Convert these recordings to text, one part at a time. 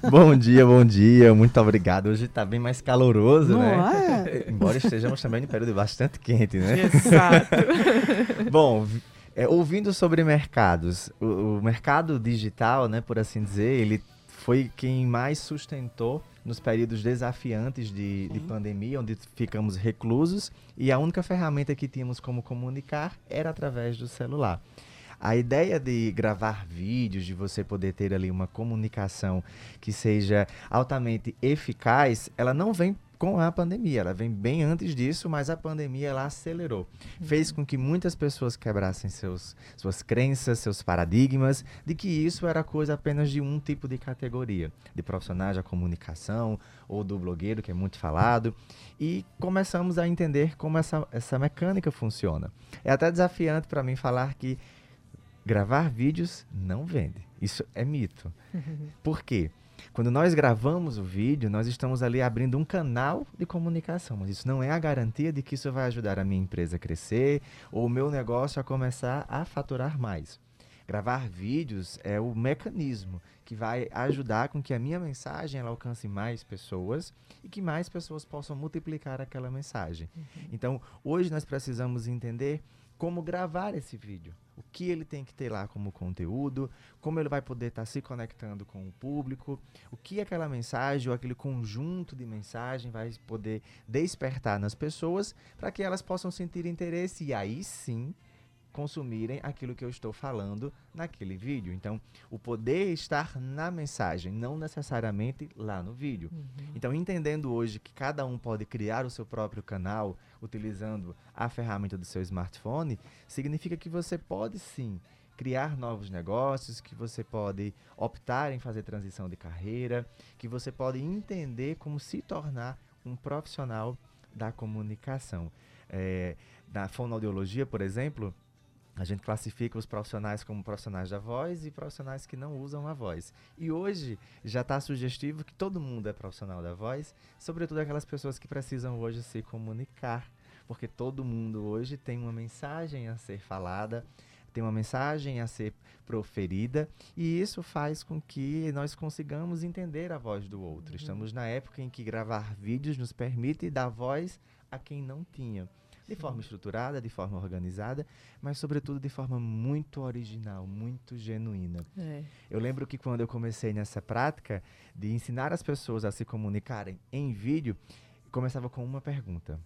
Bom dia, bom dia, muito obrigado. Hoje está bem mais caloroso, Não né? é? Embora estejamos também em período bastante quente, né? Exato. Bom, é, ouvindo sobre mercados, o, o mercado digital, né, por assim dizer, ele foi quem mais sustentou nos períodos desafiantes de, de pandemia, onde ficamos reclusos e a única ferramenta que tínhamos como comunicar era através do celular. A ideia de gravar vídeos, de você poder ter ali uma comunicação que seja altamente eficaz, ela não vem com a pandemia, ela vem bem antes disso, mas a pandemia ela acelerou. Fez com que muitas pessoas quebrassem seus, suas crenças, seus paradigmas, de que isso era coisa apenas de um tipo de categoria, de profissionais da comunicação ou do blogueiro, que é muito falado, e começamos a entender como essa, essa mecânica funciona. É até desafiante para mim falar que gravar vídeos não vende. Isso é mito. Por quê? Quando nós gravamos o vídeo, nós estamos ali abrindo um canal de comunicação, mas isso não é a garantia de que isso vai ajudar a minha empresa a crescer ou o meu negócio a começar a faturar mais. Gravar vídeos é o mecanismo que vai ajudar com que a minha mensagem ela alcance mais pessoas e que mais pessoas possam multiplicar aquela mensagem. Então, hoje nós precisamos entender como gravar esse vídeo, o que ele tem que ter lá como conteúdo, como ele vai poder estar se conectando com o público, o que aquela mensagem ou aquele conjunto de mensagem vai poder despertar nas pessoas para que elas possam sentir interesse e aí sim consumirem aquilo que eu estou falando naquele vídeo. Então, o poder estar na mensagem, não necessariamente lá no vídeo. Então, entendendo hoje que cada um pode criar o seu próprio canal utilizando a ferramenta do seu smartphone, significa que você pode sim criar novos negócios, que você pode optar em fazer transição de carreira, que você pode entender como se tornar um profissional da comunicação. É, na fonoaudiologia, por exemplo, a gente classifica os profissionais como profissionais da voz e profissionais que não usam a voz. E hoje já está sugestivo que todo mundo é profissional da voz, sobretudo aquelas pessoas que precisam hoje se comunicar, porque todo mundo hoje tem uma mensagem a ser falada, tem uma mensagem a ser proferida, e isso faz com que nós consigamos entender a voz do outro. Estamos na época em que gravar vídeos nos permite dar voz a quem não tinha de forma estruturada, de forma organizada, mas sobretudo de forma muito original, muito genuína. É. Eu lembro que quando eu comecei nessa prática de ensinar as pessoas a se comunicarem em vídeo, começava com uma pergunta: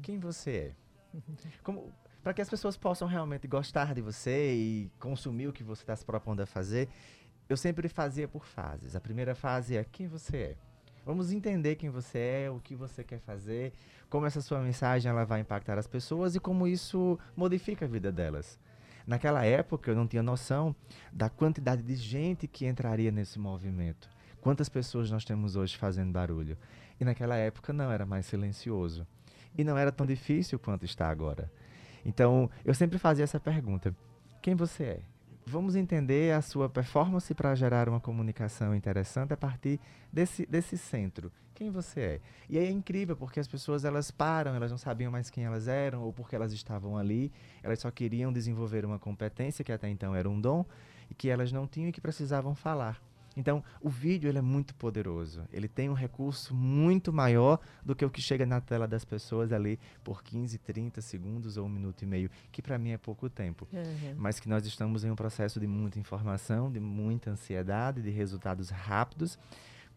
Quem você é? Como para que as pessoas possam realmente gostar de você e consumir o que você está se propondo a fazer, eu sempre fazia por fases. A primeira fase é quem você é. Vamos entender quem você é, o que você quer fazer, como essa sua mensagem ela vai impactar as pessoas e como isso modifica a vida delas. Naquela época eu não tinha noção da quantidade de gente que entraria nesse movimento. Quantas pessoas nós temos hoje fazendo barulho? E naquela época não era mais silencioso. E não era tão difícil quanto está agora. Então, eu sempre fazia essa pergunta: quem você é? Vamos entender a sua performance para gerar uma comunicação interessante a partir desse, desse centro. Quem você é? E aí é incrível porque as pessoas elas param, elas não sabiam mais quem elas eram ou porque elas estavam ali, elas só queriam desenvolver uma competência que até então era um dom e que elas não tinham e que precisavam falar. Então, o vídeo ele é muito poderoso. Ele tem um recurso muito maior do que o que chega na tela das pessoas ali por 15, 30 segundos ou um minuto e meio, que para mim é pouco tempo. Uhum. Mas que nós estamos em um processo de muita informação, de muita ansiedade, de resultados rápidos,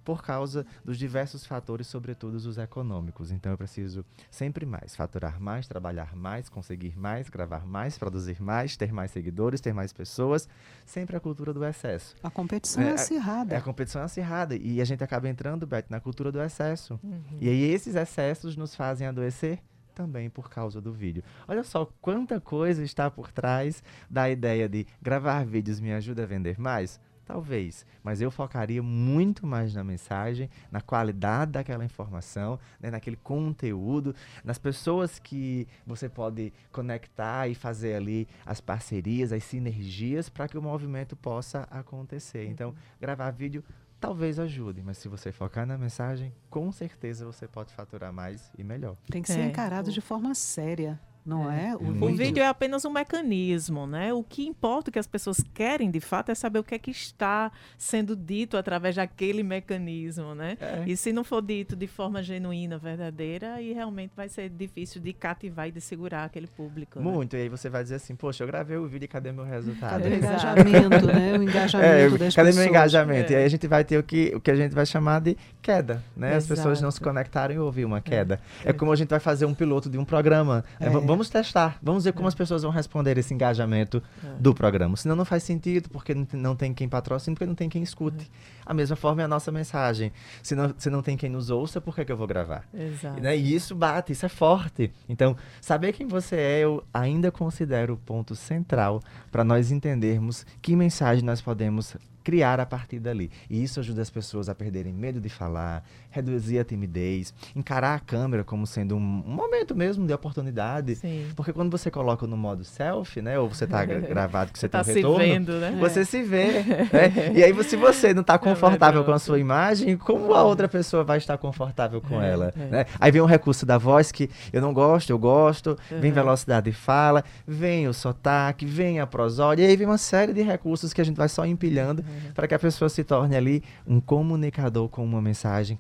por causa dos diversos fatores, sobretudo os econômicos. Então eu preciso sempre mais, faturar mais, trabalhar mais, conseguir mais, gravar mais, produzir mais, ter mais seguidores, ter mais pessoas, sempre a cultura do excesso. A competição É, é, é- acirrada. É a competição acirrada e a gente acaba entrando, Beth, na cultura do excesso. Uhum. E aí esses excessos nos fazem adoecer também por causa do vídeo. Olha só quanta coisa está por trás da ideia de gravar vídeos me ajuda a vender mais. Talvez, mas eu focaria muito mais na mensagem, na qualidade daquela informação, né, naquele conteúdo, nas pessoas que você pode conectar e fazer ali as parcerias, as sinergias para que o movimento possa acontecer. Então, gravar vídeo talvez ajude, mas se você focar na mensagem, com certeza você pode faturar mais e melhor. Tem que ser É. encarado de forma séria. Não é? é? O, o vídeo é apenas um mecanismo, né? O que importa, o que as pessoas querem de fato, é saber o que é que está sendo dito através daquele mecanismo, né? É. E se não for dito de forma genuína, verdadeira, aí realmente vai ser difícil de cativar e de segurar aquele público. Né? Muito, né? e aí você vai dizer assim, poxa, eu gravei o vídeo e cadê meu resultado? Cadê o engajamento, né? O engajamento é, das cadê pessoas. meu engajamento? E aí a gente vai ter o que, o que a gente vai chamar de queda, né? Exato. As pessoas não se conectaram e houve uma queda. É, é como a gente vai fazer um piloto de um programa. É. Vamos testar, vamos ver como é. as pessoas vão responder esse engajamento é. do programa. Senão não faz sentido, porque não tem quem patrocine, porque não tem quem escute. É. A mesma forma é a nossa mensagem. Se não, se não tem quem nos ouça, por que, que eu vou gravar? Exato. Né? E isso bate, isso é forte. Então, saber quem você é, eu ainda considero o ponto central para nós entendermos que mensagem nós podemos criar a partir dali. E isso ajuda as pessoas a perderem medo de falar, reduzir a timidez, encarar a câmera como sendo um, um momento mesmo de oportunidade. Sim. Porque quando você coloca no modo selfie, né? Ou você está gravado que você tá tem um retorno, se vendo, né? você é. se vê. Né? E aí, se você não está é confortável é com a sua imagem, como a outra pessoa vai estar confortável com é, ela? É. Né? Aí vem o recurso da voz que eu não gosto, eu gosto, uhum. vem velocidade de fala, vem o sotaque, vem a prosódia, e aí vem uma série de recursos que a gente vai só empilhando uhum para que a pessoa se torne ali um comunicador com uma mensagem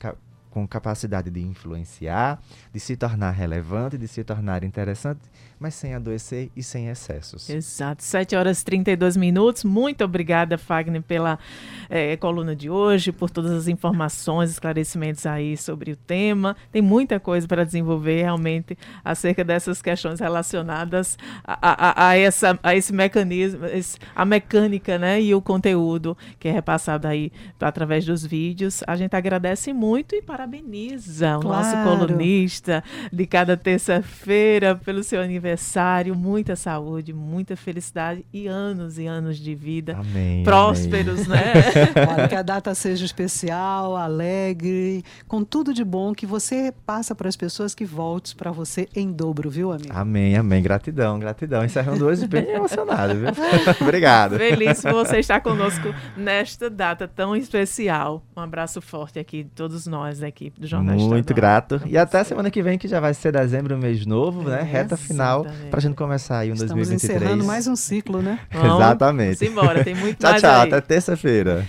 com capacidade de influenciar, de se tornar relevante, de se tornar interessante, mas sem adoecer e sem excessos. Exato. 7 horas e 32 minutos. Muito obrigada, Fagner, pela é, coluna de hoje, por todas as informações, esclarecimentos aí sobre o tema. Tem muita coisa para desenvolver realmente acerca dessas questões relacionadas a, a, a, essa, a esse mecanismo, a mecânica né, e o conteúdo que é repassado aí através dos vídeos. A gente agradece muito e para parabeniza o claro. nosso colunista de cada terça-feira pelo seu aniversário. Muita saúde, muita felicidade e anos e anos de vida amém, prósperos, amém. né? Olha, que a data seja especial, alegre, com tudo de bom que você passa para as pessoas que volte para você em dobro, viu, amigo? Amém, amém. Gratidão, gratidão. Encerrando hoje bem emocionado, viu? Obrigado. Feliz por você estar conosco nesta data tão especial. Um abraço forte aqui de todos nós aqui do Jornal Muito grato. E até semana que vem, que já vai ser dezembro, mês novo, né? é, né? Reta final, para a gente começar aí um Estamos 2023. encerrando mais um ciclo, né? Exatamente. Vamos embora, tem muito tchau, mais Tchau, tchau. Até terça-feira.